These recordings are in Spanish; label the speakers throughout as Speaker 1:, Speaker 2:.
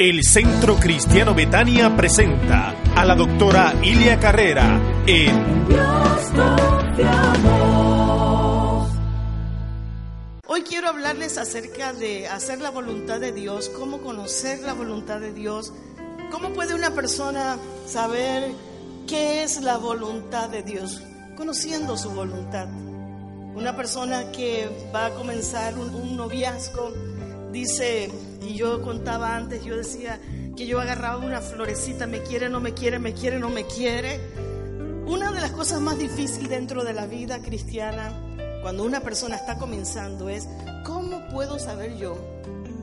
Speaker 1: El Centro Cristiano Betania presenta a la doctora Ilia Carrera en Dios
Speaker 2: Hoy quiero hablarles acerca de hacer la voluntad de Dios, cómo conocer la voluntad de Dios, cómo puede una persona saber qué es la voluntad de Dios, conociendo su voluntad. Una persona que va a comenzar un, un noviazgo dice, y yo contaba antes, yo decía que yo agarraba una florecita, me quiere, no me quiere, me quiere, no me quiere. Una de las cosas más difíciles dentro de la vida cristiana, cuando una persona está comenzando, es cómo puedo saber yo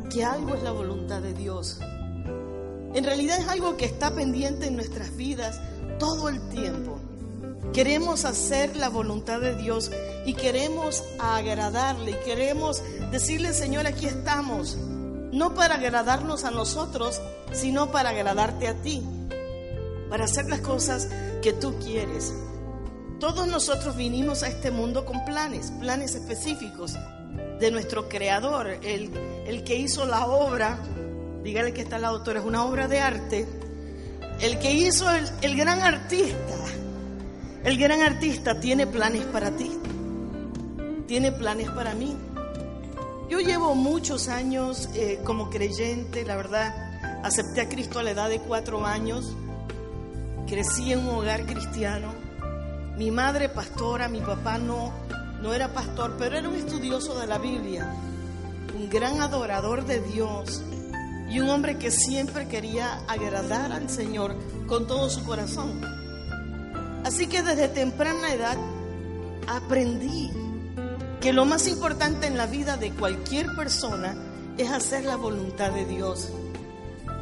Speaker 2: que algo es la voluntad de Dios. En realidad es algo que está pendiente en nuestras vidas todo el tiempo. Queremos hacer la voluntad de Dios y queremos agradarle y queremos decirle, Señor, aquí estamos, no para agradarnos a nosotros, sino para agradarte a ti, para hacer las cosas que tú quieres. Todos nosotros vinimos a este mundo con planes, planes específicos de nuestro creador, el, el que hizo la obra, dígale que está la autora, es una obra de arte, el que hizo el, el gran artista, el gran artista tiene planes para ti, tiene planes para mí. Yo llevo muchos años eh, como creyente, la verdad, acepté a Cristo a la edad de cuatro años, crecí en un hogar cristiano, mi madre pastora, mi papá no, no era pastor, pero era un estudioso de la Biblia, un gran adorador de Dios y un hombre que siempre quería agradar al Señor con todo su corazón. Así que desde temprana edad aprendí que lo más importante en la vida de cualquier persona es hacer la voluntad de Dios.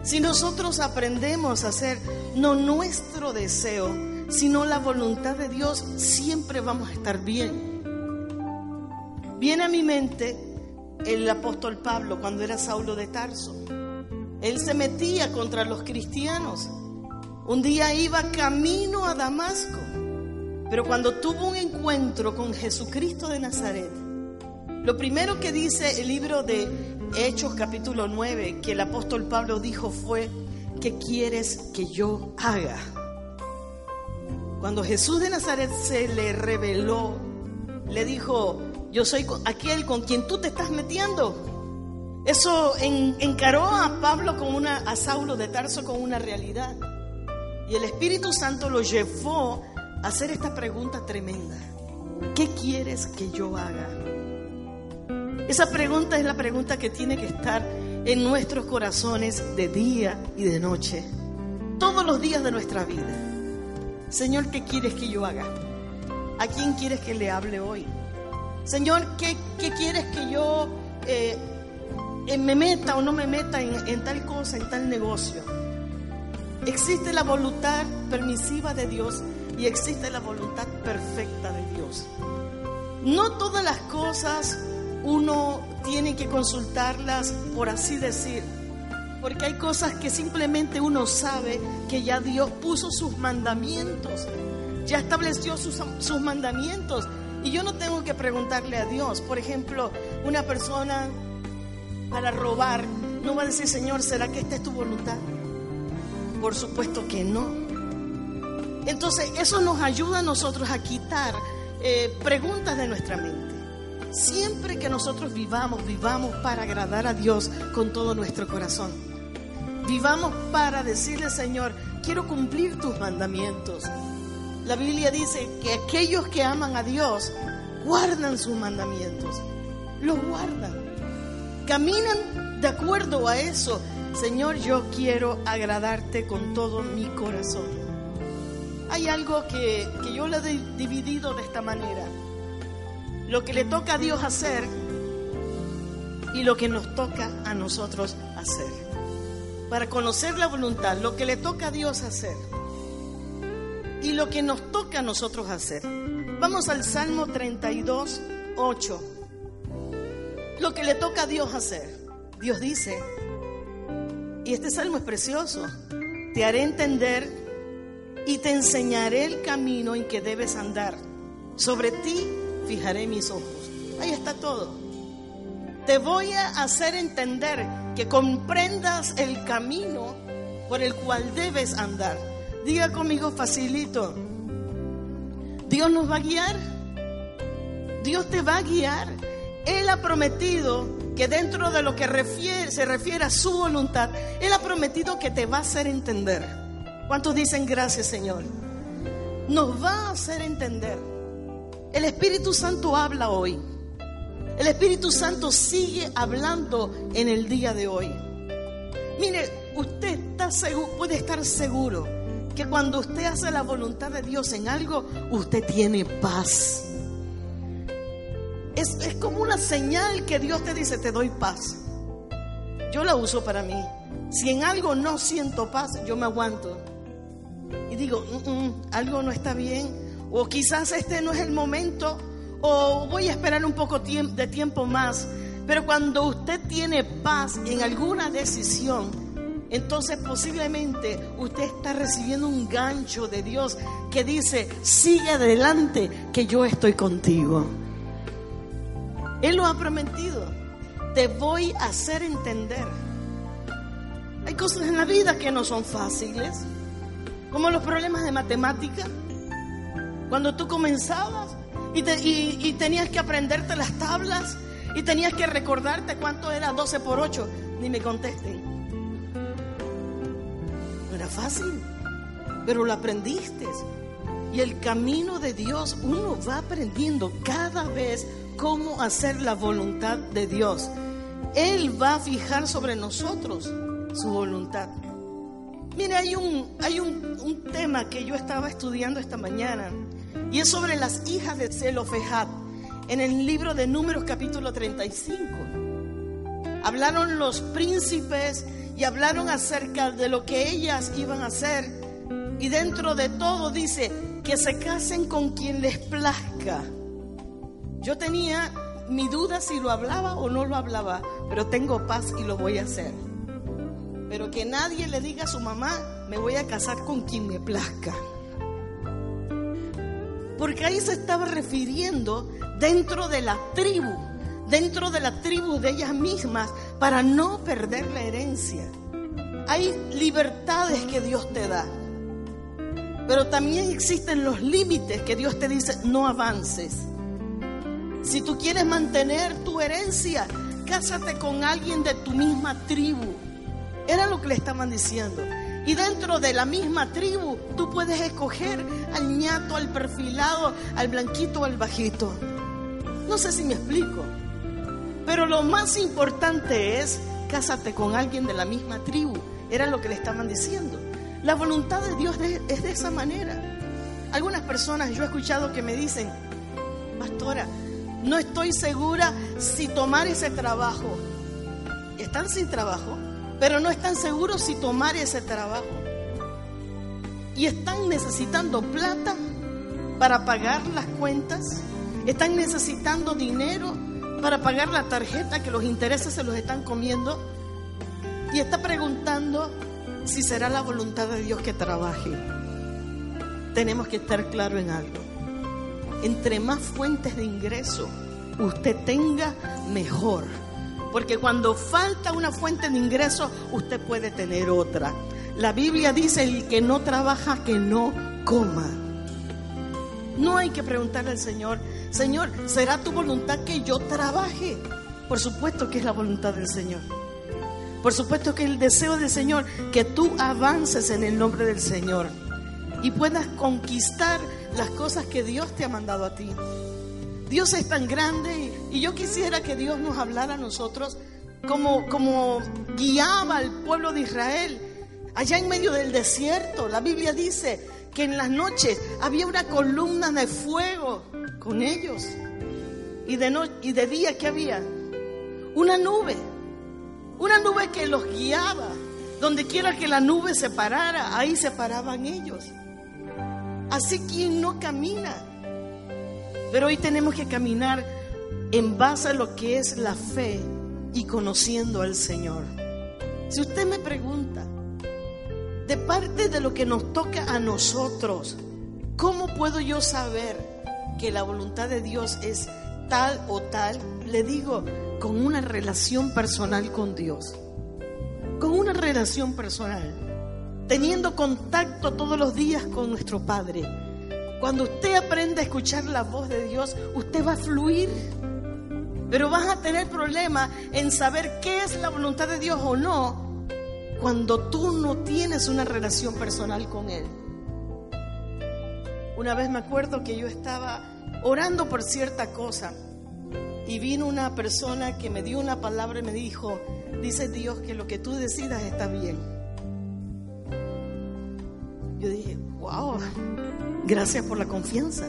Speaker 2: Si nosotros aprendemos a hacer no nuestro deseo, sino la voluntad de Dios, siempre vamos a estar bien. Viene a mi mente el apóstol Pablo cuando era Saulo de Tarso. Él se metía contra los cristianos. Un día iba camino a Damasco pero cuando tuvo un encuentro con Jesucristo de Nazaret, lo primero que dice el libro de Hechos capítulo 9 que el apóstol Pablo dijo fue, ¿qué quieres que yo haga? Cuando Jesús de Nazaret se le reveló, le dijo, yo soy aquel con quien tú te estás metiendo. Eso encaró a Pablo con una, a Saulo de Tarso con una realidad. Y el Espíritu Santo lo llevó hacer esta pregunta tremenda. ¿Qué quieres que yo haga? Esa pregunta es la pregunta que tiene que estar en nuestros corazones de día y de noche, todos los días de nuestra vida. Señor, ¿qué quieres que yo haga? ¿A quién quieres que le hable hoy? Señor, ¿qué, quieres que yo eh, eh, me meta o no me meta en tal cosa, en tal negocio? Existe la voluntad permisiva de Dios y existe la voluntad perfecta de Dios. No todas las cosas uno tiene que consultarlas por así decir, porque hay cosas que simplemente uno sabe que ya Dios puso sus mandamientos, ya estableció sus, sus mandamientos y yo no tengo que preguntarle a Dios. Por ejemplo, una persona para robar no va a decir, Señor, ¿será que esta es tu voluntad? Por supuesto que no. Entonces, eso nos ayuda a nosotros a quitar eh, preguntas de nuestra mente. Siempre que nosotros vivamos, vivamos para agradar a Dios con todo nuestro corazón. Vivamos para decirle, Señor, quiero cumplir tus mandamientos. La Biblia dice que aquellos que aman a Dios guardan sus mandamientos. Los guardan. Caminan de acuerdo a eso. Señor, yo quiero agradarte con todo mi corazón hay algo que, yo le he dividido de esta manera. Lo que le toca a Dios hacer y lo que nos toca a nosotros hacer. para conocer la voluntad, lo que le toca a Dios hacer y lo que nos toca a nosotros hacer. Vamos al Salmo 32, 8. Lo que le toca a Dios hacer. Dios dice, y este salmo es precioso, te haré entender y te enseñaré el camino en que debes andar. Sobre ti fijaré mis ojos. Ahí está todo. Te voy a hacer entender que comprendas el camino por el cual debes andar. Diga conmigo facilito. Dios nos va a guiar. Dios te va a guiar. Él ha prometido que dentro de lo que se refiere a su voluntad, Él ha prometido que te va a hacer entender. ¿Cuántos dicen gracias Señor? Nos va a hacer entender. El Espíritu Santo habla hoy. El Espíritu Santo sigue hablando en el día de hoy. Mire, usted puede estar seguro que cuando usted hace la voluntad de Dios en algo, usted tiene paz. Es, es como una señal que Dios te dice, te doy paz. Yo la uso para mí. Si en algo no siento paz, yo me aguanto. Y digo, mm, mm, algo no está bien. O quizás este no es el momento o voy a esperar un poco de tiempo más. Pero cuando usted tiene paz en alguna decisión, entonces posiblemente usted está recibiendo un gancho de Dios que dice, sigue adelante, que yo estoy contigo. Él lo ha prometido. Te voy a hacer entender. Hay cosas en la vida que no son fáciles, como los problemas de matemática. Cuando tú comenzabas, y, tenías que aprenderte las tablas y tenías que recordarte cuánto era 12 por 8. Ni me contesten. No era fácil, pero lo aprendiste. Y el camino de Dios, uno va aprendiendo cada vez cómo hacer la voluntad de Dios. Él va a fijar sobre nosotros su voluntad. Mire, hay un, hay un, tema que yo estaba estudiando esta mañana y es sobre las hijas de Zelofejat en el libro de Números capítulo 35. Hablaron los príncipes y hablaron acerca de lo que ellas iban a hacer. Y dentro de todo dice que se casen con quien les plazca. Yo tenía mi duda si lo hablaba o no lo hablaba, pero tengo paz y lo voy a hacer. Pero que nadie le diga a su mamá, me voy a casar con quien me plazca. Porque ahí se estaba refiriendo dentro de la tribu, dentro de la tribu de ellas mismas, para no perder la herencia. Hay libertades que Dios te da, pero también existen los límites que Dios te dice, no avances. Si tú quieres mantener tu herencia, cásate con alguien de tu misma tribu. Era lo que le estaban diciendo. Y dentro de la misma tribu, tú puedes escoger al ñato, al perfilado, al blanquito al bajito. No sé si me explico. Pero lo más importante es cásate con alguien de la misma tribu. Era lo que le estaban diciendo. La voluntad de Dios es de esa manera. Algunas personas yo he escuchado que me dicen, pastora, no estoy segura si tomar ese trabajo. ¿Están sin trabajo? pero no están seguros si tomar ese trabajo. Y están necesitando plata para pagar las cuentas, están necesitando dinero para pagar la tarjeta que los intereses se los están comiendo y está preguntando si será la voluntad de Dios que trabaje. Tenemos que estar claro en algo. Entre más fuentes de ingreso usted tenga, mejor porque cuando falta una fuente de ingreso, usted puede tener otra. La Biblia dice, el que no trabaja, que no coma. No hay que preguntarle al Señor, Señor, ¿será tu voluntad que yo trabaje? Por supuesto que es la voluntad del Señor. Por supuesto que el deseo del Señor, que tú avances en el nombre del Señor y puedas conquistar las cosas que Dios te ha mandado a ti. Dios es tan grande y yo quisiera que Dios nos hablara a nosotros como, como guiaba al pueblo de Israel allá en medio del desierto. La Biblia dice que en las noches había una columna de fuego con ellos. Y de, y de día, ¿qué había? Una nube. Una nube que los guiaba Donde quiera que la nube se parara, ahí se paraban ellos. Así quien no camina. Pero hoy tenemos que caminar en base a lo que es la fe y conociendo al Señor. Si usted me pregunta, de parte de lo que nos toca a nosotros, ¿cómo puedo yo saber que la voluntad de Dios es tal o tal? Le digo, con una relación personal con Dios. Con una relación personal. Teniendo contacto todos los días con nuestro Padre. Cuando usted aprende a escuchar la voz de Dios, usted va a fluir. Pero vas a tener problemas en saber qué es la voluntad de Dios o no cuando tú no tienes una relación personal con Él. Una vez me acuerdo que yo estaba orando por cierta cosa y vino una persona que me dio una palabra y me dijo, dice Dios que lo que tú decidas está bien. Yo dije, wow, gracias por la confianza.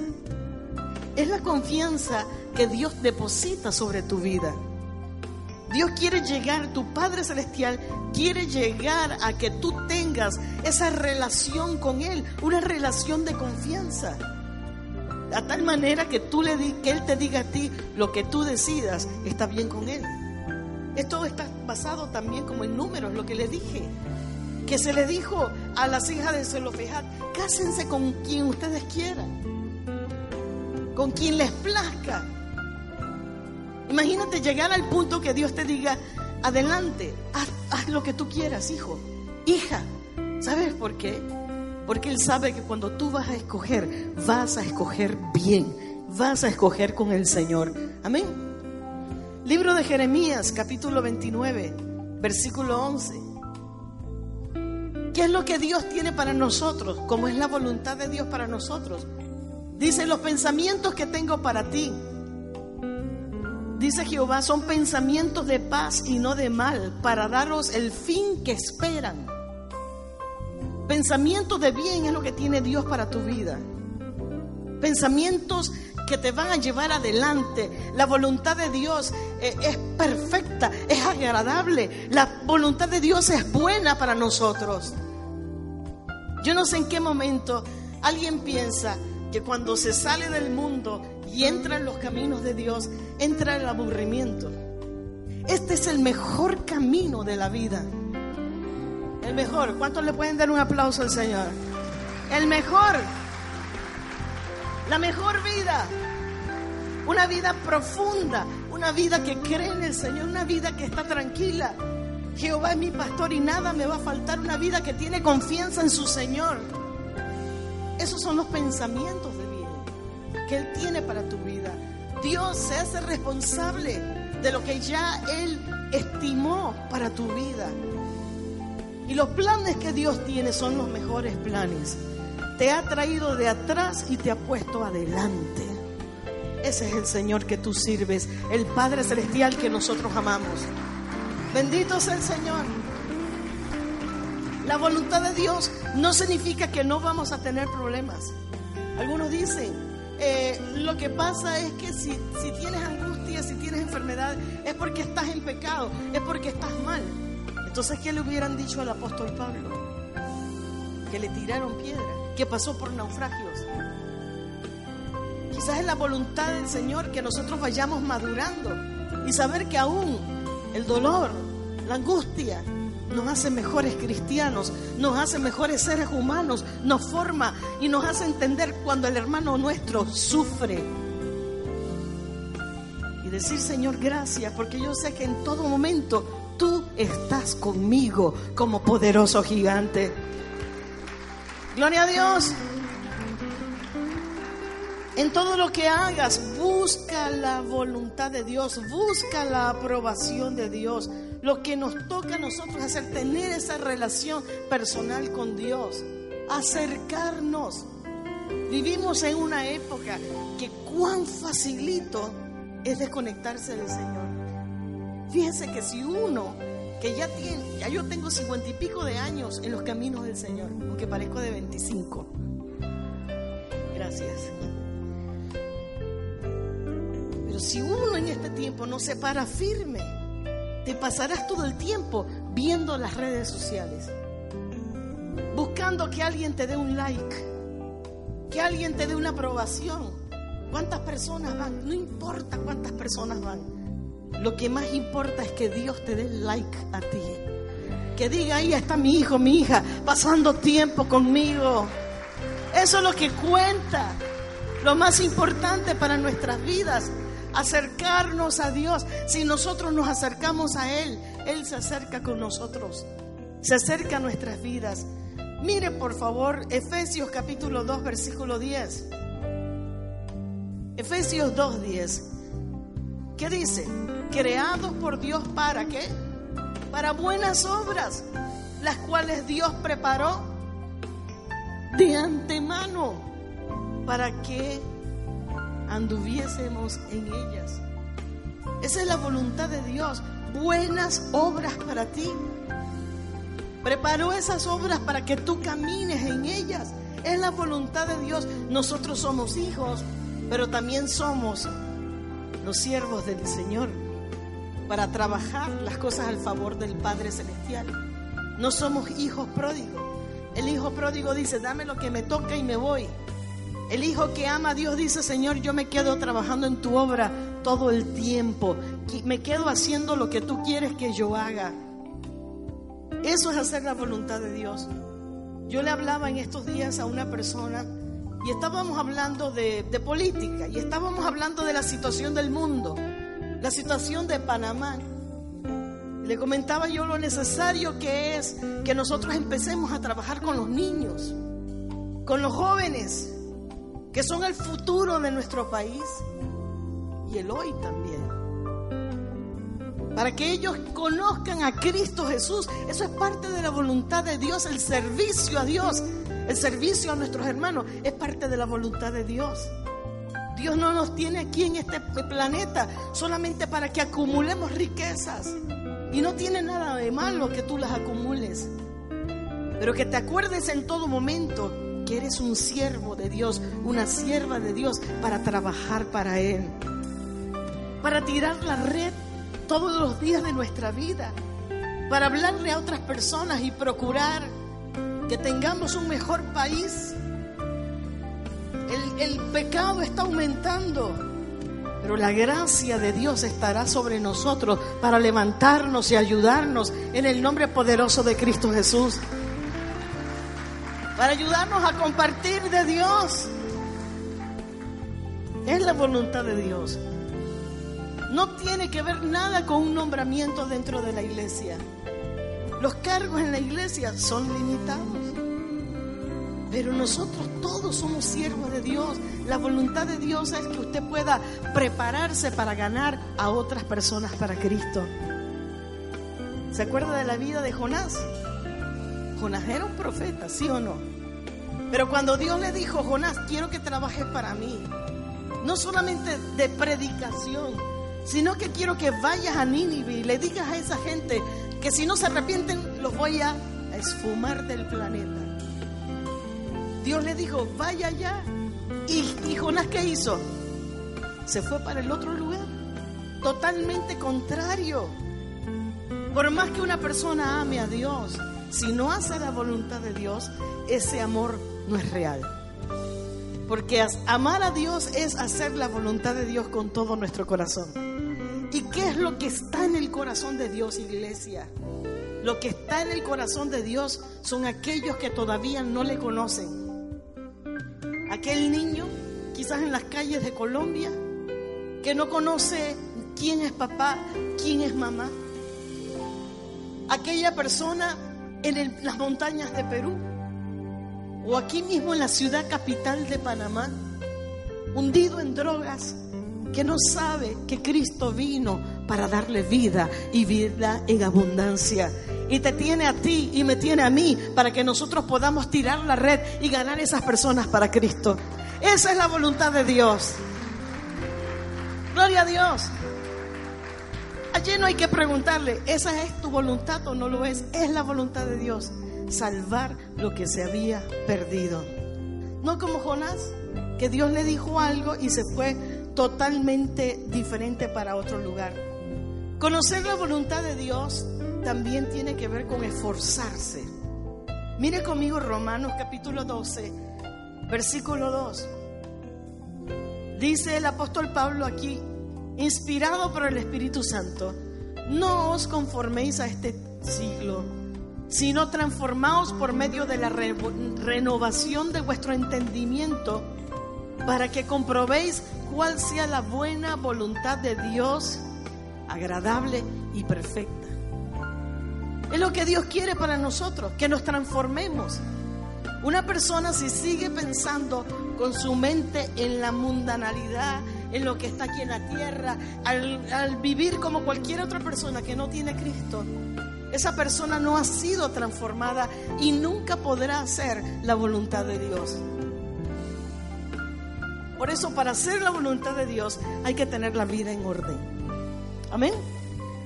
Speaker 2: Es la confianza que Dios deposita sobre tu vida. Dios quiere llegar, tu Padre Celestial quiere llegar a que tú tengas esa relación con Él, una relación de confianza. A tal manera que tú le que Él te diga a ti lo que tú decidas está bien con Él. Esto está basado también como en números, lo que le dije. Que se le dijo a las hijas de Zelofejad, cásense con quien ustedes quieran, con quien les plazca. Imagínate llegar al punto que Dios te diga, adelante, haz, haz lo que tú quieras, hijo, hija. ¿Sabes por qué? Porque Él sabe que cuando tú vas a escoger, vas a escoger bien, vas a escoger con el Señor. Amén. Libro de Jeremías, capítulo 29, versículo 11. ¿Qué es lo que Dios tiene para nosotros? ¿Cómo es la voluntad de Dios para nosotros? Dice, los pensamientos que tengo para ti, dice Jehová, son pensamientos de paz y no de mal, para daros el fin que esperan. Pensamientos de bien es lo que tiene Dios para tu vida. Pensamientos que te van a llevar adelante. La voluntad de Dios eh, es perfecta, es agradable. La voluntad de Dios es buena para nosotros. Yo no sé en qué momento alguien piensa que cuando se sale del mundo y entra en los caminos de Dios, entra el aburrimiento. Este es el mejor camino de la vida. El mejor. ¿Cuántos le pueden dar un aplauso al Señor? El mejor. La mejor vida. Una vida profunda. Una vida que cree en el Señor. Una vida que está tranquila. Jehová es mi pastor y nada me va a faltar. Una vida que tiene confianza en su Señor. Esos son los pensamientos de bien que Él tiene para tu vida. Dios se hace responsable de lo que ya Él estimó para tu vida. Y los planes que Dios tiene son los mejores planes. Te ha traído de atrás y te ha puesto adelante. Ese es el Señor que tú sirves, el Padre Celestial que nosotros amamos. Bendito sea el Señor. La voluntad de Dios no significa que no vamos a tener problemas. Algunos dicen, eh, lo que pasa es que si, si tienes angustia, si tienes enfermedad, es porque estás en pecado, es porque estás mal. Entonces, ¿qué le hubieran dicho al apóstol Pablo? Que le tiraron piedra, que pasó por naufragios. Quizás es la voluntad del Señor que nosotros vayamos madurando y saber que aún el dolor, la angustia, nos hace mejores cristianos, nos hace mejores seres humanos, nos forma y nos hace entender cuando el hermano nuestro sufre. Y decir, Señor, gracias, porque yo sé que en todo momento tú estás conmigo como poderoso gigante. Gloria a Dios. En todo lo que hagas, busca la voluntad de Dios, busca la aprobación de Dios. Lo que nos toca a nosotros hacer, tener esa relación personal con Dios, acercarnos. Vivimos en una época que cuán facilito es desconectarse del Señor. Fíjense que si uno que ya tiene, ya yo tengo cincuenta y pico de años en los caminos del Señor, aunque parezco de 25. Gracias. Pero si uno en este tiempo no se para firme, te pasarás todo el tiempo viendo las redes sociales, buscando que alguien te dé un like, que alguien te dé una aprobación. ¿Cuántas personas van? No importa cuántas personas van. Lo que más importa es que Dios te dé like a ti. Que diga, ahí está mi hijo, mi hija, pasando tiempo conmigo. Eso es lo que cuenta. Lo más importante para nuestras vidas, acercarnos a Dios. Si nosotros nos acercamos a Él, Él se acerca con nosotros. Se acerca a nuestras vidas. Mire por favor Efesios capítulo 2 versículo 10. Efesios 2, 10. ¿Qué dice? Creados por Dios para qué? Para buenas obras, las cuales Dios preparó de antemano para que anduviésemos en ellas. Esa es la voluntad de Dios, buenas obras para ti. Preparó esas obras para que tú camines en ellas. Es la voluntad de Dios. Nosotros somos hijos, pero también somos los siervos del Señor para trabajar las cosas al favor del Padre Celestial. No somos hijos pródigos. El hijo pródigo dice, dame lo que me toca y me voy. El hijo que ama a Dios dice, Señor, yo me quedo trabajando en tu obra todo el tiempo. Me quedo haciendo lo que tú quieres que yo haga. Eso es hacer la voluntad de Dios. Yo le hablaba en estos días a una persona y estábamos hablando de, política y estábamos hablando de la situación del mundo, la situación de Panamá. Le comentaba yo lo necesario que es que nosotros empecemos a trabajar con los niños, con los jóvenes, que son el futuro de nuestro país y el hoy también. Para que ellos conozcan a Cristo Jesús. Eso es parte de la voluntad de Dios, el servicio a Dios, el servicio a nuestros hermanos, es parte de la voluntad de Dios. Dios no nos tiene aquí en este planeta solamente para que acumulemos riquezas. Y no tiene nada de malo que tú las acumules. Pero que te acuerdes en todo momento que eres un siervo de Dios, una sierva de Dios para trabajar para Él. Para tirar la red todos los días de nuestra vida. Para hablarle a otras personas y procurar que tengamos un mejor país. El, pecado está aumentando, pero la gracia de Dios estará sobre nosotros para levantarnos y ayudarnos en el nombre poderoso de Cristo Jesús. Para ayudarnos a compartir de Dios. Es la voluntad de Dios. No tiene que ver nada con un nombramiento dentro de la iglesia. Los cargos en la iglesia son limitados. Pero nosotros todos somos siervos de Dios. La voluntad de Dios es que usted pueda prepararse para ganar a otras personas para Cristo. ¿Se acuerda de la vida de Jonás? Jonás era un profeta, ¿sí o no? Pero cuando Dios le dijo, Jonás, quiero que trabajes para mí, no solamente de predicación, sino que quiero que vayas a Nínive y le digas a esa gente que si no se arrepienten los voy a esfumar del planeta. Dios le dijo, vaya allá. ¿Y, Jonás qué hizo? Se fue para el otro lugar. Totalmente contrario. Por más que una persona ame a Dios, si no hace la voluntad de Dios, ese amor no es real. Porque amar a Dios es hacer la voluntad de Dios con todo nuestro corazón. ¿Y qué es lo que está en el corazón de Dios, iglesia? Lo que está en el corazón de Dios son aquellos que todavía no le conocen. Aquel niño, quizás en las calles de Colombia, que no conoce quién es papá, quién es mamá. Aquella persona en las montañas de Perú o aquí mismo en la ciudad capital de Panamá, hundido en drogas, que no sabe que Cristo vino para darle vida y vida en abundancia. Y te tiene a ti y me tiene a mí para que nosotros podamos tirar la red y ganar esas personas para Cristo. Esa es la voluntad de Dios. Gloria a Dios. Allí no hay que preguntarle, ¿esa es tu voluntad o no lo es? Es la voluntad de Dios. Salvar lo que se había perdido. No como Jonás, que Dios le dijo algo y se fue totalmente diferente para otro lugar. Conocer la voluntad de Dios también tiene que ver con esforzarse. Mire conmigo Romanos capítulo 12, versículo 2. Dice el apóstol Pablo aquí, inspirado por el Espíritu Santo, no os conforméis a este siglo, sino transformaos por medio de la renovación de vuestro entendimiento para que comprobéis cuál sea la buena voluntad de Dios, agradable y perfecta. Es lo que Dios quiere para nosotros, que nos transformemos. Una persona si sigue pensando con su mente en la mundanalidad, en lo que está aquí en la tierra, al, vivir como cualquier otra persona que no tiene Cristo, esa persona no ha sido transformada y nunca podrá hacer la voluntad de Dios. Por eso, para hacer la voluntad de Dios, hay que tener la vida en orden. Amén.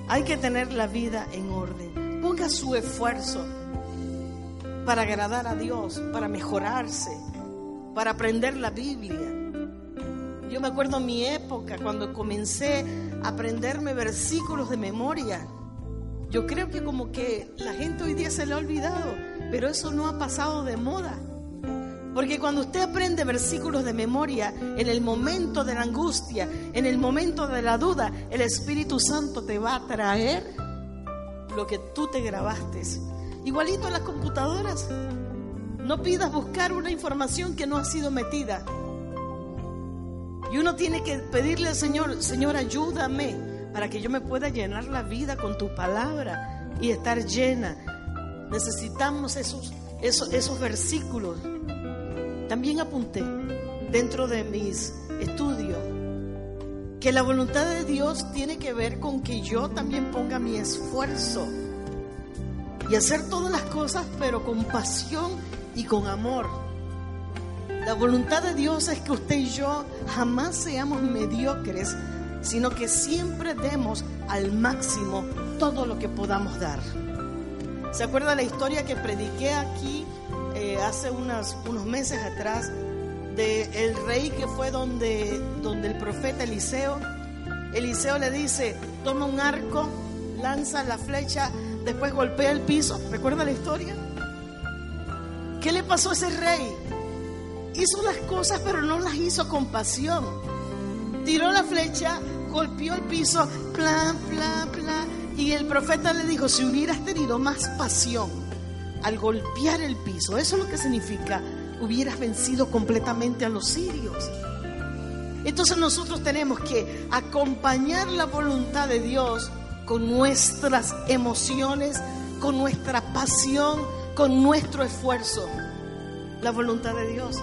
Speaker 2: Hay que tener la vida en orden. Ponga su esfuerzo para agradar a Dios, para mejorarse, para aprender la Biblia. Yo me acuerdo en mi época cuando comencé a aprenderme versículos de memoria. Yo creo que como que la gente hoy día se le ha olvidado, pero eso no ha pasado de moda. Porque cuando usted aprende versículos de memoria, en el momento de la angustia, en el momento de la duda, el Espíritu Santo te va a traer lo que tú te grabaste. Igualito en las computadoras. No pidas buscar una información que no ha sido metida. Y uno tiene que pedirle al Señor, Señor, ayúdame para que yo me pueda llenar la vida con tu palabra y estar llena. Necesitamos esos, esos, versículos. También apunté dentro de mis estudios que la voluntad de Dios tiene que ver con que yo también ponga mi esfuerzo y hacer todas las cosas, pero con pasión y con amor. La voluntad de Dios es que usted y yo jamás seamos mediocres, sino que siempre demos al máximo todo lo que podamos dar. ¿Se acuerda la historia que prediqué aquí eh, hace unos meses atrás de el rey que fue donde, donde el profeta Eliseo. Eliseo le dice, toma un arco, lanza la flecha, después golpea el piso. ¿Recuerda la historia? ¿Qué le pasó a ese rey? Hizo las cosas pero no las hizo con pasión. Tiró la flecha, golpeó el piso, plan, plan, plan. Y el profeta le dijo, si hubieras tenido más pasión, al golpear el piso. Eso es lo que significa, hubieras vencido completamente a los sirios. Entonces nosotros tenemos que acompañar la voluntad de Dios con nuestras emociones, con nuestra pasión, con nuestro esfuerzo. La voluntad de Dios.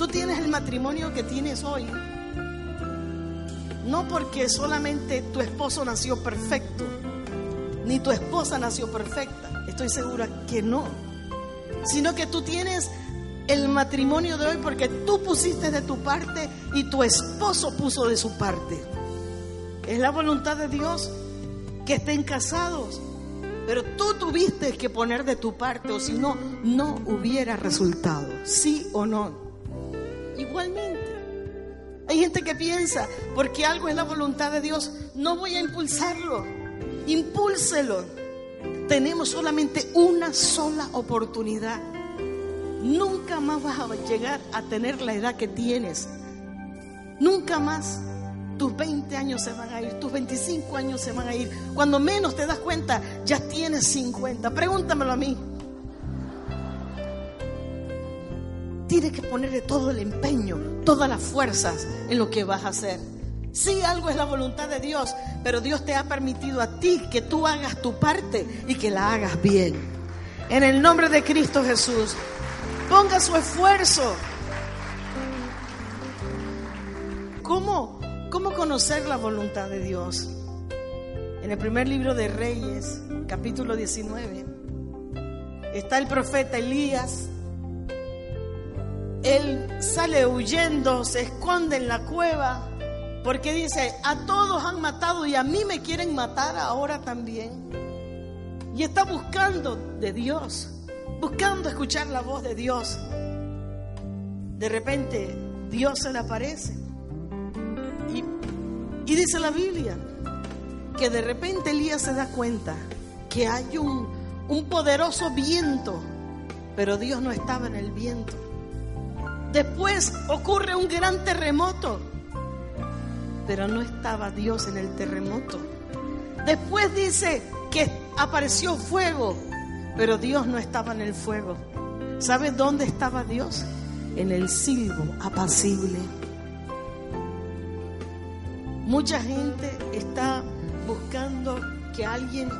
Speaker 2: Tú tienes el matrimonio que tienes hoy. No porque solamente tu esposo nació perfecto, ni tu esposa nació perfecta Estoy segura que no. Sino que tú tienes el matrimonio de hoy porque tú pusiste de tu parte y tu esposo puso de su parte. Es la voluntad de Dios que estén casados. Pero tú tuviste que poner de tu parte o si no, no hubiera resultado. Sí o no. Igualmente. Hay gente que piensa, porque algo es la voluntad de Dios, no voy a impulsarlo. Impúlselo tenemos solamente una sola oportunidad. Nunca más vas a llegar a tener la edad que tienes. Nunca más. Tus 20 años se van a ir, tus 25 años se van a ir. Cuando menos te das cuenta, ya tienes 50. Pregúntamelo a mí. Tienes que ponerle todo el empeño, todas las fuerzas en lo que vas a hacer. Sí, algo es la voluntad de Dios, pero Dios te ha permitido a ti que tú hagas tu parte y que la hagas bien. En el nombre de Cristo Jesús, ponga su esfuerzo. ¿Cómo, cómo conocer la voluntad de Dios? En el primer libro de Reyes, capítulo 19, está el profeta Elías. Él sale huyendo, se esconde en la cueva porque dice, a todos han matado y a mí me quieren matar ahora también. Y está buscando de Dios, buscando escuchar la voz de Dios. De repente Dios se le aparece. Y, dice la Biblia que de repente Elías se da cuenta que hay un poderoso viento, pero Dios no estaba en el viento. Después ocurre un gran terremoto, pero no estaba Dios en el terremoto. Después dice que apareció fuego, pero Dios no estaba en el fuego. ¿Sabe dónde estaba Dios? En el silbo apacible. Mucha gente está buscando que alguien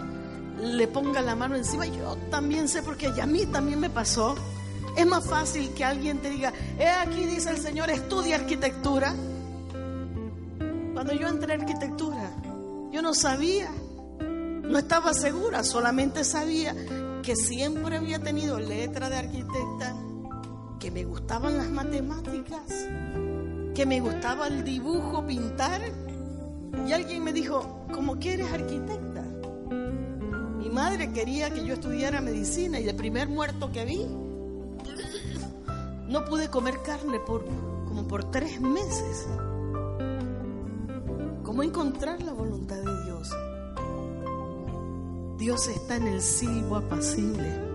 Speaker 2: le ponga la mano encima. Yo también sé porque a mí también me pasó. Es más fácil que alguien te diga, he aquí dice el Señor, estudia arquitectura. Cuando yo entré a arquitectura, yo no sabía, no estaba segura, solamente sabía que siempre había tenido letra de arquitecta, que me gustaban las matemáticas, que me gustaba el dibujo, pintar. Y alguien me dijo, ¿cómo que eres arquitecta? Mi madre quería que yo estudiara medicina y el primer muerto que vi, no pude comer carne por como por tres meses. ¿Cómo encontrar la voluntad de Dios? Dios está en el silbo apacible.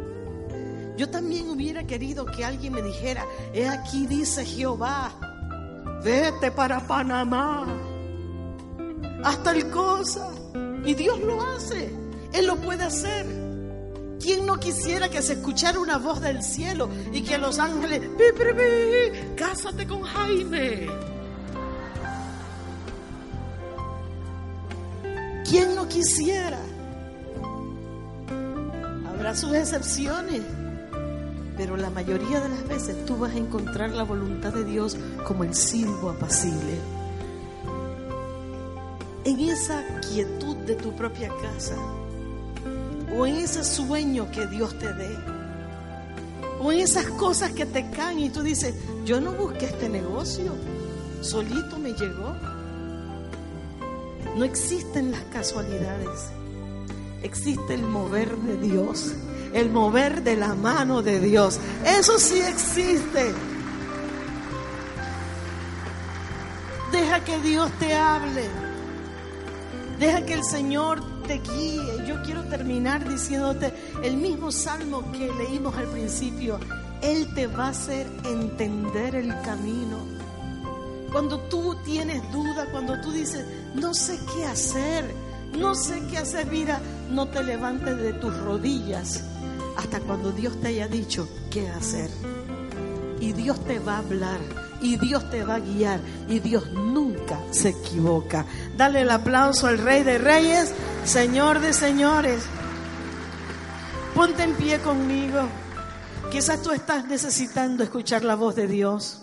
Speaker 2: Yo también hubiera querido que alguien me dijera, he aquí dice Jehová, vete para Panamá, hasta el cosa. Y Dios lo hace, Él lo puede hacer. ¿Quién no quisiera que se escuchara una voz del cielo y que los ángeles, pi, cásate con Jaime? ¿Quién no quisiera? Habrá sus excepciones, pero la mayoría de las veces tú vas a encontrar la voluntad de Dios como el silbo apacible. En esa quietud de tu propia casa, o en ese sueño que Dios te dé, o en esas cosas que te caen y tú dices, yo no busqué este negocio, solito me llegó. No existen las casualidades. Existe el mover de Dios, el mover de la mano de Dios. Eso sí existe. Deja que Dios te hable. Deja que el Señor te guíe. Yo quiero terminar diciéndote el mismo salmo que leímos al principio. Él te va a hacer entender el camino. Cuando tú tienes duda, cuando tú dices, no sé qué hacer, no sé qué hacer, mira, no te levantes de tus rodillas hasta cuando Dios te haya dicho qué hacer. Y Dios te va a hablar, y Dios te va a guiar, y Dios nunca se equivoca. Dale el aplauso al Rey de Reyes, Señor de Señores. Ponte en pie conmigo. Quizás tú estás necesitando escuchar la voz de Dios.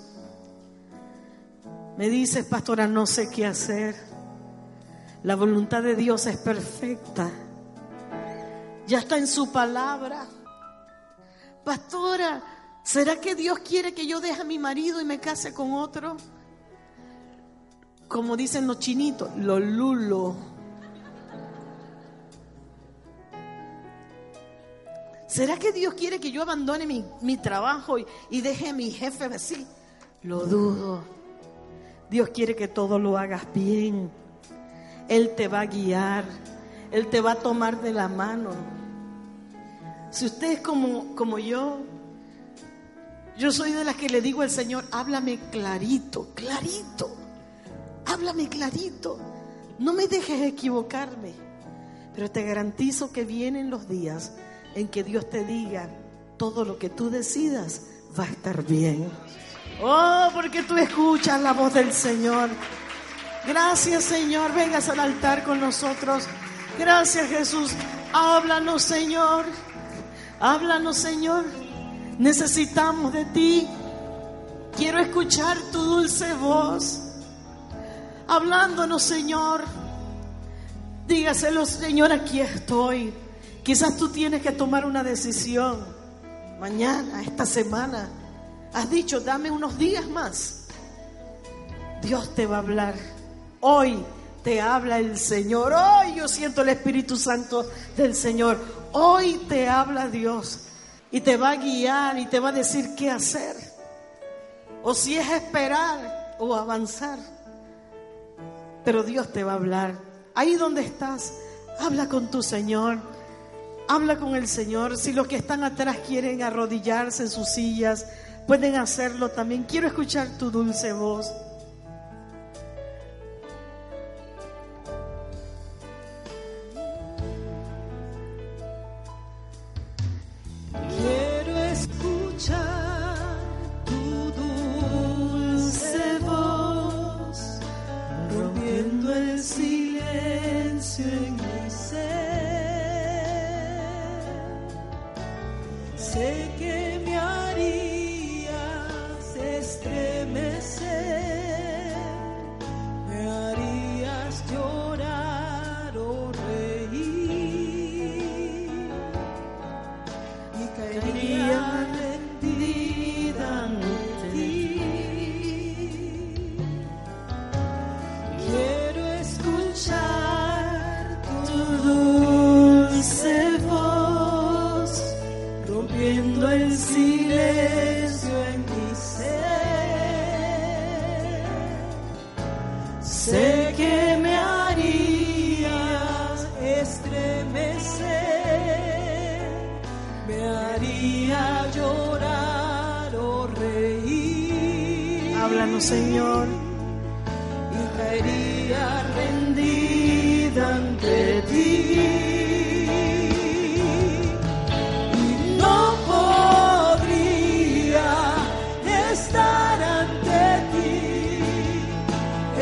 Speaker 2: Me dices, pastora, no sé qué hacer. La voluntad de Dios es perfecta. Ya está en su palabra. Pastora, ¿será que Dios quiere que yo deje a mi marido y me case con otro? Como dicen los chinitos, lo lulo. ¿Será que Dios quiere que yo abandone mi, mi trabajo y, y deje a mi jefe así? Lo dudo. Dios quiere que todo lo hagas bien. Él te va a guiar. Él te va a tomar de la mano. Si usted es como, como yo, yo soy de las que le digo al Señor, háblame clarito, clarito. Háblame clarito. No me dejes equivocarme. Pero te garantizo que vienen los días en que Dios te diga, todo lo que tú decidas va a estar bien. Oh, porque tú escuchas la voz del Señor. Gracias Señor, vengas al altar con nosotros. Gracias Jesús. Háblanos Señor. Háblanos Señor. Necesitamos de ti. Quiero escuchar tu dulce voz. Hablándonos Señor. Dígaselo Señor, aquí estoy. Quizás tú tienes que tomar una decisión mañana, esta semana Has dicho, dame unos días más. Dios te va a hablar. Hoy te habla el Señor. Hoy yo siento el Espíritu Santo del Señor. Hoy te habla Dios. Y te va a guiar y te va a decir qué hacer. O si es esperar o avanzar. Pero Dios te va a hablar. Ahí donde estás, habla con tu Señor. Habla con el Señor. Si los que están atrás quieren arrodillarse en sus sillas, pueden hacerlo también. Quiero escuchar tu dulce voz.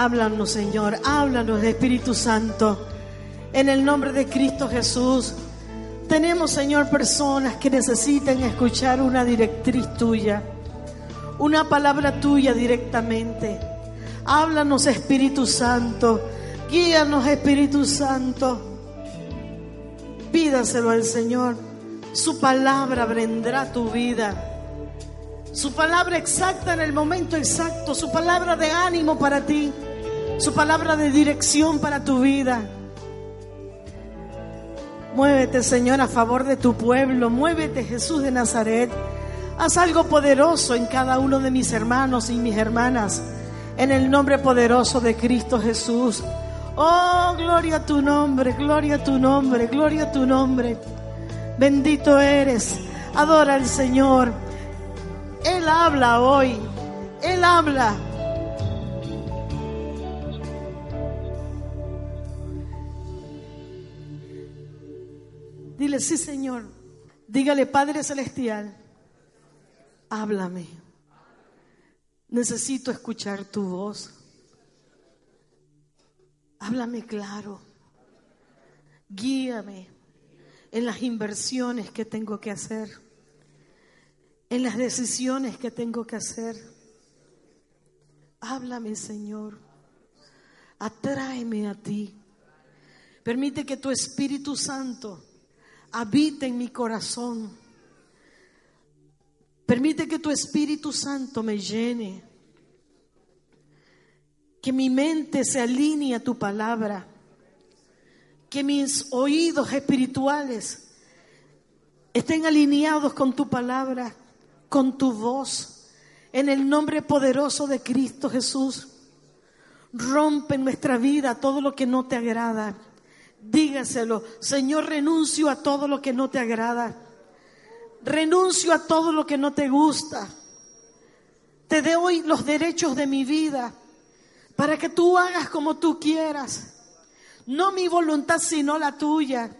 Speaker 2: Háblanos, Señor, háblanos, Espíritu Santo. En el nombre de Cristo Jesús. Tenemos, Señor, personas que necesitan escuchar una directriz tuya, una palabra tuya directamente. Háblanos, Espíritu Santo. Guíanos, Espíritu Santo. Pídaselo al Señor. Su palabra vendrá tu vida. Su palabra exacta en el momento exacto, su palabra de ánimo para ti, su palabra de dirección para tu vida. Muévete, Señor, a favor de tu pueblo. Muévete, Jesús de Nazaret. Haz algo poderoso en cada uno de mis hermanos y mis hermanas. En el nombre poderoso de Cristo Jesús. Oh, gloria a tu nombre, gloria a tu nombre, gloria a tu nombre. Bendito eres. Adora al Señor. Él habla hoy. Él habla. Dile, sí Señor. Dígale, Padre Celestial, háblame. Necesito escuchar tu voz. Háblame claro. Guíame en las inversiones que tengo que hacer en las decisiones que tengo que hacer. Háblame, Señor. Atráeme a ti. Permite que tu Espíritu Santo habite en mi corazón. Permite que tu Espíritu Santo me llene. Que mi mente se alinee a tu palabra. Que mis oídos espirituales estén alineados con tu palabra con tu voz en el nombre poderoso de Cristo Jesús. Rompe en nuestra vida todo lo que no te agrada. Dígaselo, Señor, renuncio a todo lo que no te agrada. Renuncio a todo lo que no te gusta. Te doy los derechos de mi vida para que tú hagas como tú quieras. No mi voluntad, sino la tuya.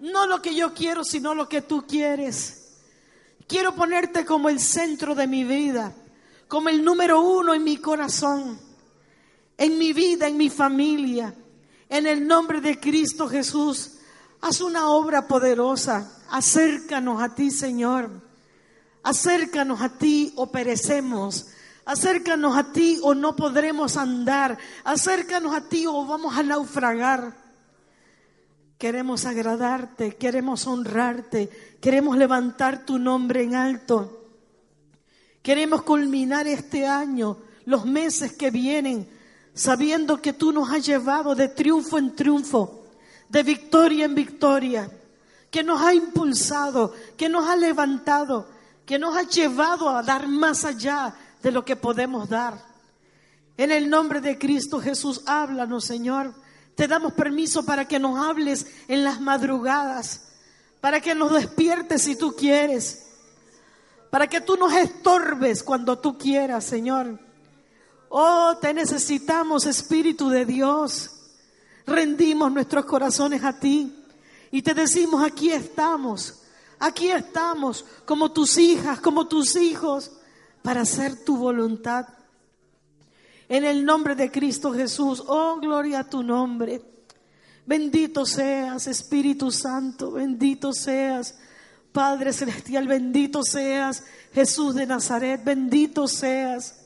Speaker 2: No lo que yo quiero, sino lo que tú quieres. Quiero ponerte como el centro de mi vida, como el número uno en mi corazón, en mi vida, en mi familia. En el nombre de Cristo Jesús, haz una obra poderosa. Acércanos a ti, Señor. Acércanos a ti o perecemos. Acércanos a ti o no podremos andar. Acércanos a ti o vamos a naufragar. Queremos agradarte, queremos honrarte, queremos levantar tu nombre en alto. Queremos culminar este año, los meses que vienen, sabiendo que tú nos has llevado de triunfo en triunfo, de victoria en victoria, que nos ha impulsado, que nos ha levantado, que nos ha llevado a dar más allá de lo que podemos dar. En el nombre de Cristo Jesús, háblanos, Señor. Te damos permiso para que nos hables en las madrugadas, para que nos despiertes si tú quieres, para que tú nos estorbes cuando tú quieras, Señor. Oh, te necesitamos, Espíritu de Dios. Rendimos nuestros corazones a ti y te decimos, aquí estamos, aquí estamos como tus hijas, como tus hijos, para hacer tu voluntad. En el nombre de Cristo Jesús, oh gloria a tu nombre. Bendito seas, Espíritu Santo, bendito seas, Padre Celestial, bendito seas, Jesús de Nazaret, bendito seas.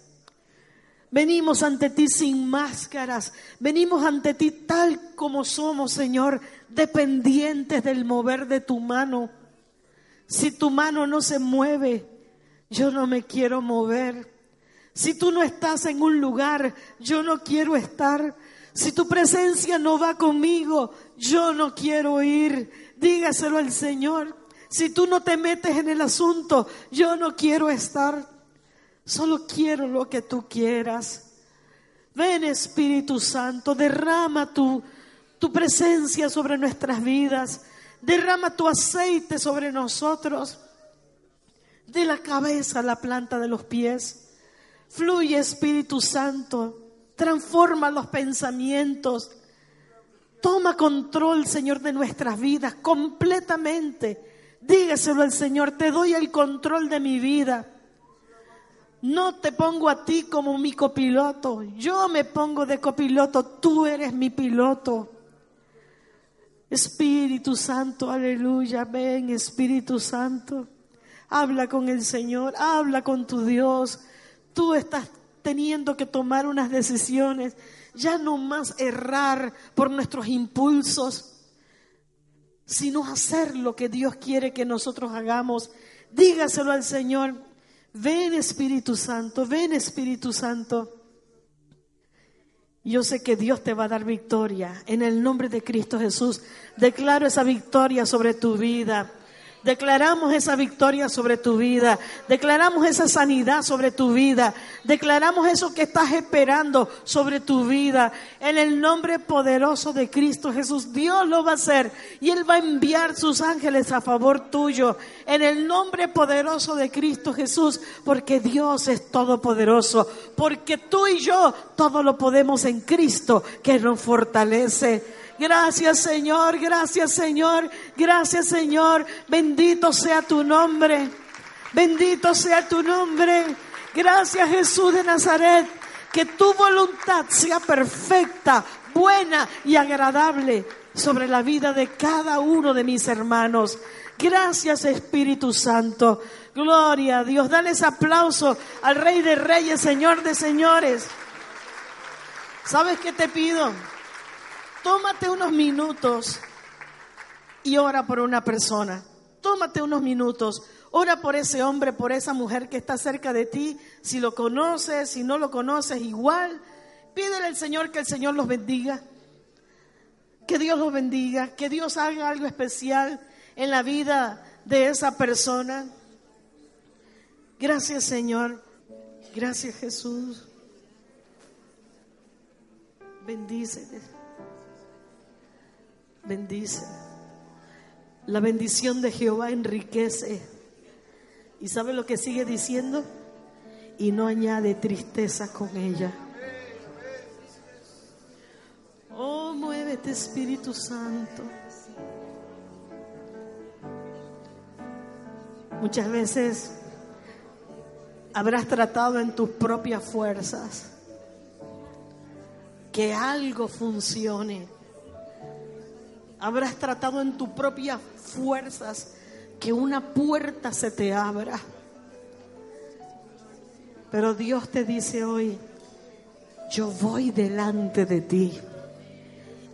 Speaker 2: Venimos ante ti sin máscaras, venimos ante ti tal como somos, Señor, dependientes del mover de tu mano. Si tu mano no se mueve, yo no me quiero mover. Si tú no estás en un lugar, yo no quiero estar. Si tu presencia no va conmigo, yo no quiero ir. Dígaselo al Señor. Si tú no te metes en el asunto, yo no quiero estar. Solo quiero lo que tú quieras. Ven Espíritu Santo, derrama tu, tu presencia sobre nuestras vidas. Derrama tu aceite sobre nosotros. De la cabeza a la planta de los pies. Fluye Espíritu Santo, transforma los pensamientos, toma control, Señor, de nuestras vidas completamente. Dígaselo al Señor, te doy el control de mi vida. No te pongo a ti como mi copiloto, yo me pongo de copiloto, tú eres mi piloto. Espíritu Santo, aleluya, ven Espíritu Santo. Habla con el Señor, habla con tu Dios. Tú estás teniendo que tomar unas decisiones, ya no más errar por nuestros impulsos, sino hacer lo que Dios quiere que nosotros hagamos. Dígaselo al Señor, ven Espíritu Santo, ven Espíritu Santo. Yo sé que Dios te va a dar victoria. En el nombre de Cristo Jesús, declaro esa victoria sobre tu vida. Declaramos esa victoria sobre tu vida. Declaramos esa sanidad sobre tu vida. Declaramos eso que estás esperando sobre tu vida. En el nombre poderoso de Cristo Jesús, Dios lo va a hacer y Él va a enviar sus ángeles a favor tuyo. En el nombre poderoso de Cristo Jesús, porque Dios es todopoderoso. Porque tú y yo todo lo podemos en Cristo que nos fortalece. Gracias Señor, gracias Señor, gracias Señor. Bendito sea tu nombre. Bendito sea tu nombre. Gracias Jesús de Nazaret. Que tu voluntad sea perfecta, buena y agradable sobre la vida de cada uno de mis hermanos. Gracias Espíritu Santo. Gloria a Dios. Dale ese aplauso al Rey de Reyes, Señor de Señores. ¿Sabes qué te pido? Tómate unos minutos y ora por una persona. Tómate unos minutos. Ora por ese hombre, por esa mujer que está cerca de ti. Si lo conoces, si no lo conoces, igual. Pídele al Señor que el Señor los bendiga. Que Dios los bendiga. Que Dios haga algo especial en la vida de esa persona. Gracias Señor. Gracias Jesús. Bendíceles bendice. La bendición de Jehová enriquece. ¿Y sabe lo que sigue diciendo? Y no añade tristeza con ella. Oh, muévete Espíritu Santo. Muchas veces habrás tratado en tus propias fuerzas que algo funcione Habrás tratado en tus propias fuerzas que una puerta se te abra. Pero Dios te dice hoy, yo voy delante de ti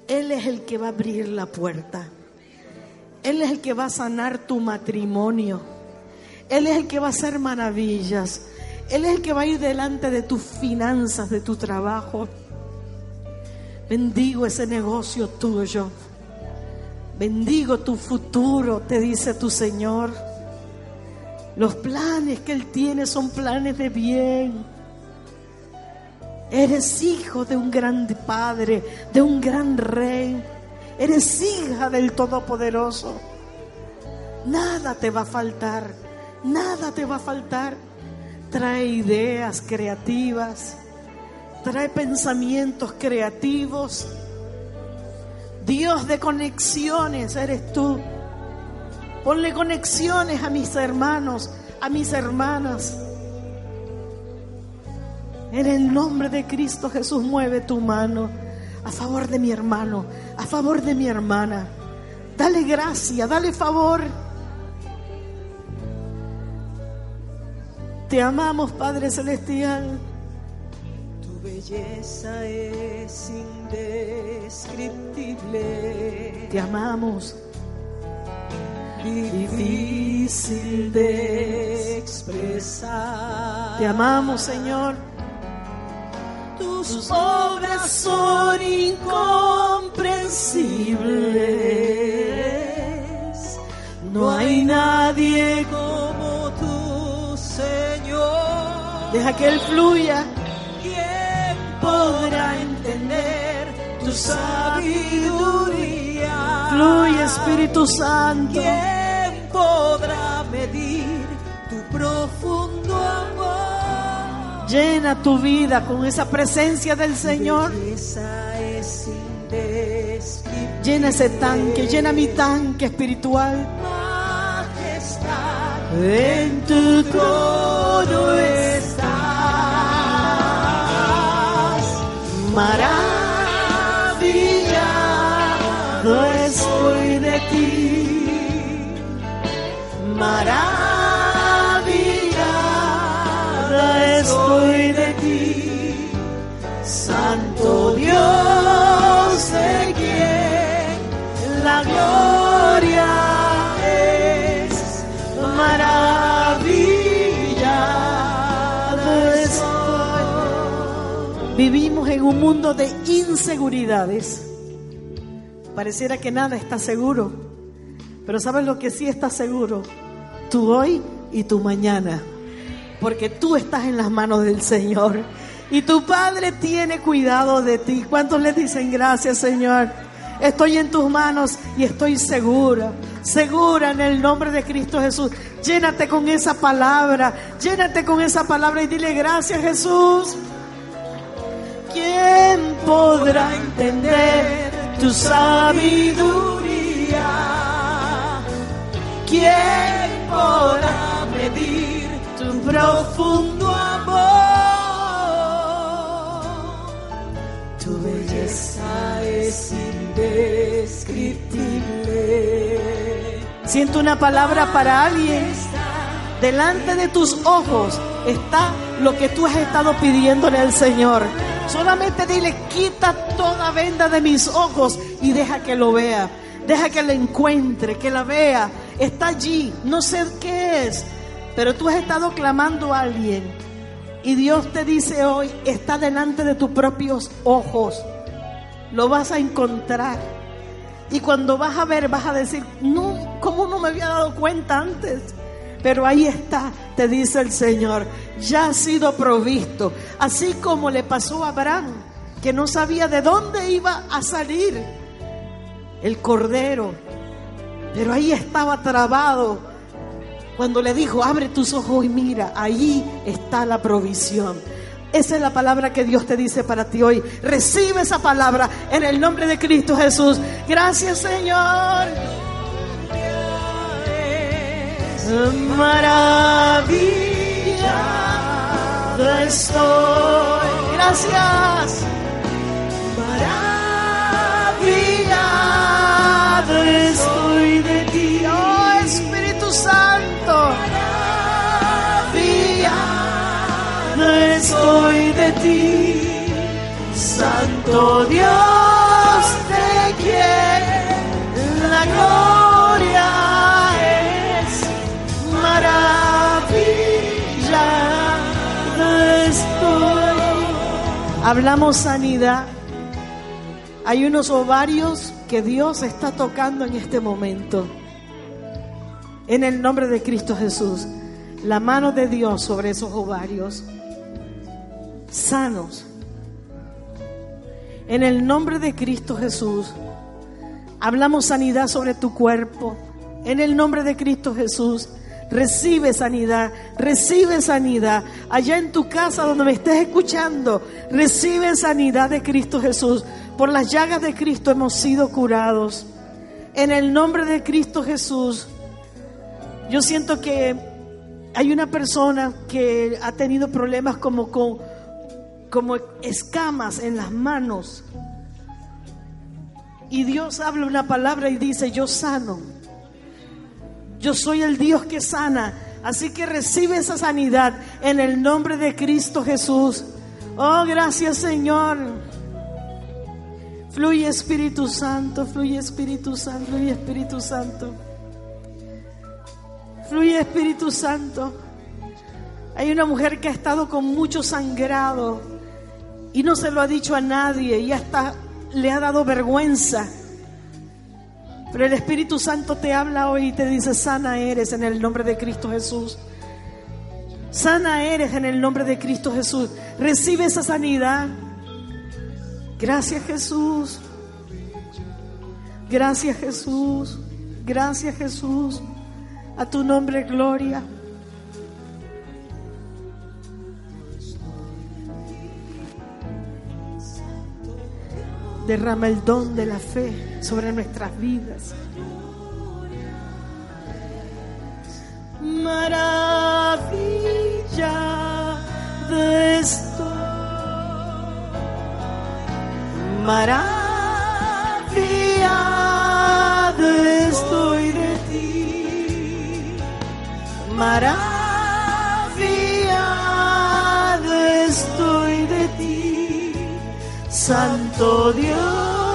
Speaker 2: Él es el que va a abrir la puerta. Él es el que va a sanar tu matrimonio. Él es el que va a hacer maravillas. Él es el que va a ir delante de tus finanzas, de tu trabajo. Bendigo ese negocio tuyo. Bendigo tu futuro, te dice tu Señor. Los planes que Él tiene son planes de bien. Eres hijo de un gran Padre, de un gran Rey. Eres hija del Todopoderoso. Nada te va a faltar, nada te va a faltar. Trae ideas creativas, trae pensamientos creativos. Dios de conexiones eres tú. Ponle conexiones a mis hermanos, a mis hermanas. En el nombre de Cristo Jesús mueve tu mano a favor de mi hermano, a favor de mi hermana. Dale gracia, dale favor. Te amamos, Padre Celestial.
Speaker 3: Tu belleza es indescriptible.
Speaker 2: Te amamos.
Speaker 3: Difícil de expresar.
Speaker 2: Te amamos, Señor.
Speaker 3: Tus obras son incomprensibles. No hay nadie como tu Señor.
Speaker 2: Deja que Él fluya.
Speaker 3: ¿Quién podrá sabiduría?
Speaker 2: Fluye, Espíritu Santo.
Speaker 3: ¿Quién podrá medir tu profundo amor?
Speaker 2: Llena tu vida con esa presencia del Señor.
Speaker 3: Es.
Speaker 2: Llena ese tanque, llena mi tanque espiritual.
Speaker 3: majestad en tu trono estás maravillado maravillada estoy de ti Santo Dios de quien la gloria es maravillada.
Speaker 2: Vivimos en un mundo de inseguridades. Pareciera que nada está seguro. Pero ¿sabes lo que sí está seguro? Tú hoy y tu mañana. Porque tú estás en las manos del Señor. Y tu Padre tiene cuidado de ti. ¿Cuántos le dicen gracias, Señor? Estoy en tus manos y estoy segura, segura en el nombre de Cristo Jesús. Llénate con esa palabra, llénate con esa palabra y dile gracias, Jesús. ¿Quién podrá entender tu sabiduría? ¿Quién podrá medir tu profundo amor?
Speaker 3: Tu belleza es indescriptible.
Speaker 2: Siento una palabra para alguien. Delante de tus ojos está lo que tú has estado pidiéndole al Señor. Solamente dile, quita toda venda de mis ojos y deja que lo vea. Deja que la encuentre, que la vea. Está allí. No sé qué es, pero tú has estado clamando a alguien. Y Dios te dice hoy, está delante de tus propios ojos. Lo vas a encontrar. Y cuando vas a ver, vas a decir, no, ¿cómo no me había dado cuenta antes? Pero ahí está, te dice el Señor, ya ha sido provisto. Así como le pasó a Abraham, que no sabía de dónde iba a salir el cordero. Pero ahí estaba trabado. Cuando le dijo, abre tus ojos y mira, ahí está la provisión. Esa es la palabra que Dios te dice para ti hoy. Recibe esa palabra en el nombre de Cristo Jesús. Gracias Señor. Maravilla estoy. Gracias. Maravillado estoy de ti. Oh Espíritu Santo. Maravillado estoy de ti. Santo Dios Hablamos sanidad. Hay unos ovarios que Dios está tocando en este momento. En el nombre de Cristo Jesús. La mano de Dios sobre esos ovarios. Sanos. En el nombre de Cristo Jesús. Hablamos sanidad sobre tu cuerpo. En el nombre de Cristo Jesús. Recibe sanidad, recibe sanidad. Allá en tu casa donde me estés escuchando, recibe sanidad de Cristo Jesús. Por las llagas de Cristo hemos sido curados. En el nombre de Cristo Jesús, yo siento que hay una persona que ha tenido problemas como con como escamas en las manos. Y Dios habla una palabra y dice, yo sano. Yo soy el Dios que sana. Así que recibe esa sanidad en el nombre de Cristo Jesús. Oh, gracias Señor. Fluye Espíritu Santo, fluye Espíritu Santo, fluye Espíritu Santo. Fluye Espíritu Santo. Hay una mujer que ha estado con mucho sangrado y no se lo ha dicho a nadie y hasta le ha dado vergüenza. Pero el Espíritu Santo te habla hoy y te dice, sana eres en el nombre de Cristo Jesús. Sana eres en el nombre de Cristo Jesús. Recibe esa sanidad. Gracias Jesús. Gracias Jesús. Gracias Jesús. A tu nombre gloria. Derrama el don de la fe sobre nuestras vidas. Maravilla de esto. Maravilla estoy de ti. Maravilla estoy de ti. Santo Dios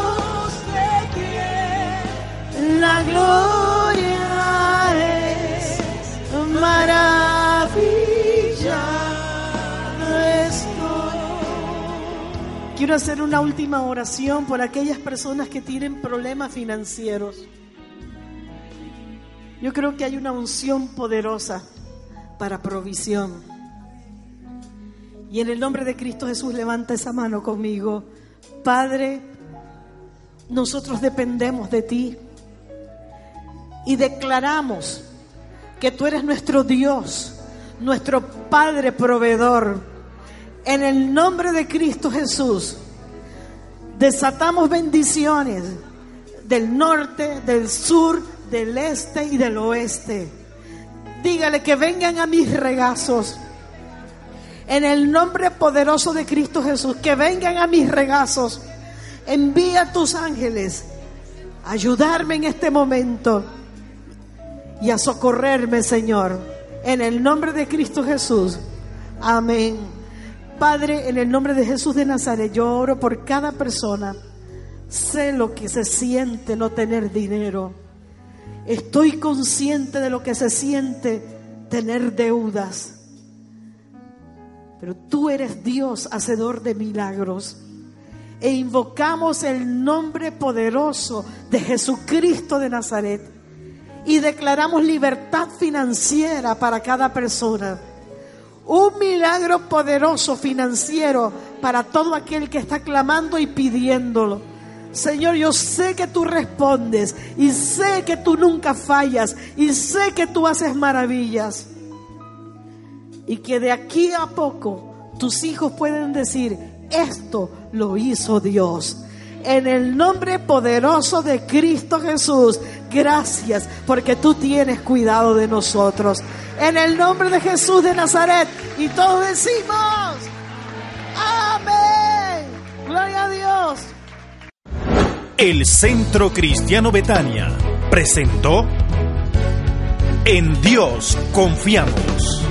Speaker 2: la gloria es maravilla. Quiero hacer una última oración por aquellas personas que tienen problemas financieros. Yo creo que hay una unción poderosa para provisión. Y en el nombre de Cristo Jesús levanta esa mano conmigo. Padre, nosotros dependemos de ti y declaramos que tú eres nuestro Dios, nuestro Padre proveedor. En el nombre de Cristo Jesús, desatamos bendiciones del norte, del sur, del este y del oeste. Dígale que vengan a mis regazos. En el nombre poderoso de Cristo Jesús, que vengan a mis regazos. Envía a tus ángeles a ayudarme en este momento y a socorrerme, Señor. En el nombre de Cristo Jesús. Amén. Padre, en el nombre de Jesús de Nazaret, yo oro por cada persona. Sé lo que se siente no tener dinero. Estoy consciente de lo que se siente tener deudas. Pero tú eres Dios, hacedor de milagros. E invocamos el nombre poderoso de Jesucristo de Nazaret. Y declaramos libertad financiera para cada persona. Un milagro poderoso financiero para todo aquel que está clamando y pidiéndolo. Señor, yo sé que tú respondes y sé que tú nunca fallas y sé que tú haces maravillas. Y que de aquí a poco tus hijos pueden decir, esto lo hizo Dios. En el nombre poderoso de Cristo Jesús, gracias porque tú tienes cuidado de nosotros. En el nombre de Jesús de Nazaret. Y todos decimos, amén. Gloria a Dios.
Speaker 1: El Centro Cristiano Betania presentó En Dios confiamos.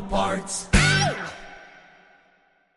Speaker 3: Parts.